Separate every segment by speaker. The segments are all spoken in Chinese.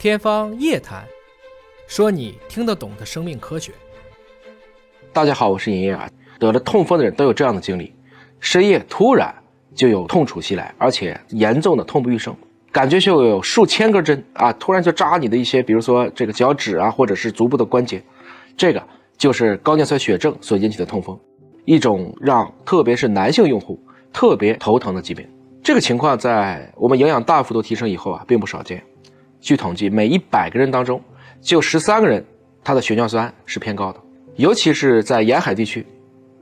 Speaker 1: 天方夜谭，说你听得懂的生命科学。
Speaker 2: 大家好，我是尹烨啊。得了痛风的人都有这样的经历：深夜突然就有痛楚袭来，而且严重的痛不欲生，感觉就有数千根针啊，突然就扎你的一些，比如说这个脚趾啊，或者是足部的关节。这个就是高尿酸血症所引起的痛风，一种让特别是男性用户特别头疼的疾病。这个情况在我们营养大幅度提升以后啊，并不少见。据统计，每一百个人当中，就十三个人他的血尿酸是偏高的，尤其是在沿海地区，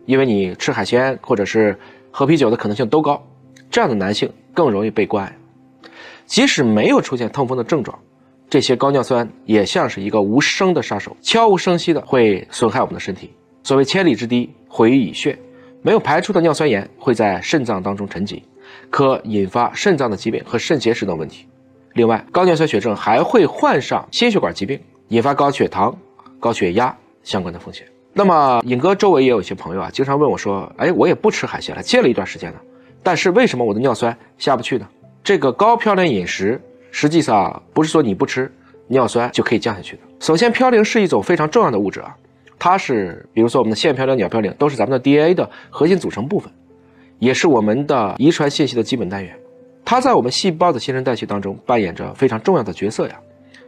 Speaker 2: 因为你吃海鲜或者是喝啤酒的可能性都高，这样的男性更容易被关爱。即使没有出现痛风的症状，这些高尿酸也像是一个无声的杀手，悄无声息的会损害我们的身体。所谓千里之堤毁于蚁穴，没有排出的尿酸盐会在肾脏当中沉积，可引发肾脏的疾病和肾结石等问题。另外，高尿酸血症还会患上心血管疾病，引发高血糖、高血压相关的风险。那么，尹哥周围也有一些朋友啊，经常问我说：“哎，我也不吃海鲜了，戒了一段时间了，但是为什么我的尿酸下不去呢？”这个高嘌呤饮食实际上不是说你不吃尿酸就可以降下去的。首先，嘌呤是一种非常重要的物质啊，它是比如说我们的腺嘌呤、鸟嘌呤都是咱们的 DNA 的核心组成部分，也是我们的遗传信息的基本单元。它在我们细胞的新陈代谢当中扮演着非常重要的角色呀。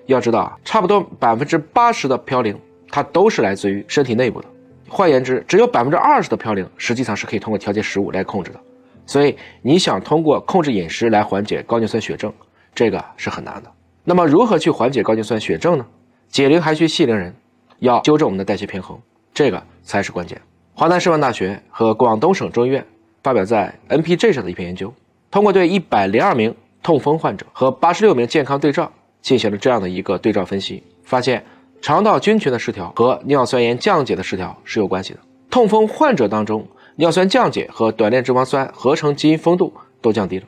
Speaker 2: 要知道啊，差不多百分之八十的嘌呤，它都是来自于身体内部的。换言之，只有百分之二十的嘌呤实际上是可以通过调节食物来控制的。所以，你想通过控制饮食来缓解高尿酸血症，这个是很难的。那么，如何去缓解高尿酸血症呢？解铃还需系铃人，要纠正我们的代谢平衡，这个才是关键。华南师范大学和广东省中医院发表在 NPJ 上的一篇研究。通过对一百零二名痛风患者和八十六名健康对照进行了这样的一个对照分析，发现肠道菌群的失调和尿酸盐降解的失调是有关系的。痛风患者当中，尿酸降解和短链脂肪酸合成基因丰度都降低了。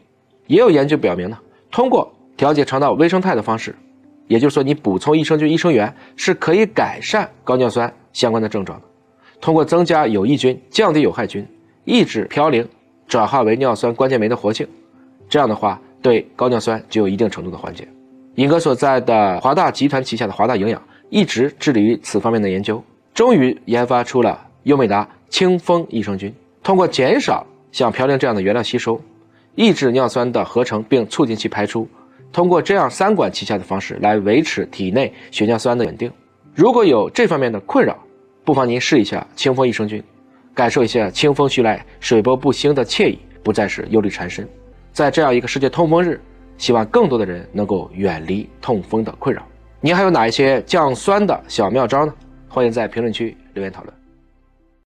Speaker 2: 也有研究表明呢，通过调节肠道微生态的方式，也就是说你补充益生菌、益生元是可以改善高尿酸相关的症状的。通过增加有益菌、降低有害菌、抑制嘌呤。转化为尿酸关键酶的活性，这样的话对高尿酸就有一定程度的缓解。尹哥所在的华大集团旗下的华大营养一直致力于此方面的研究，终于研发出了优美达清风益生菌。通过减少像嘌呤这样的原料吸收，抑制尿酸的合成，并促进其排出，通过这样三管齐下的方式来维持体内血尿酸的稳定。如果有这方面的困扰，不妨您试一下清风益生菌。感受一下清风徐来、水波不兴的惬意，不再是忧虑缠身。在这样一个世界痛风日，希望更多的人能够远离痛风的困扰。您还有哪一些降酸的小妙招呢？欢迎在评论区留言讨论。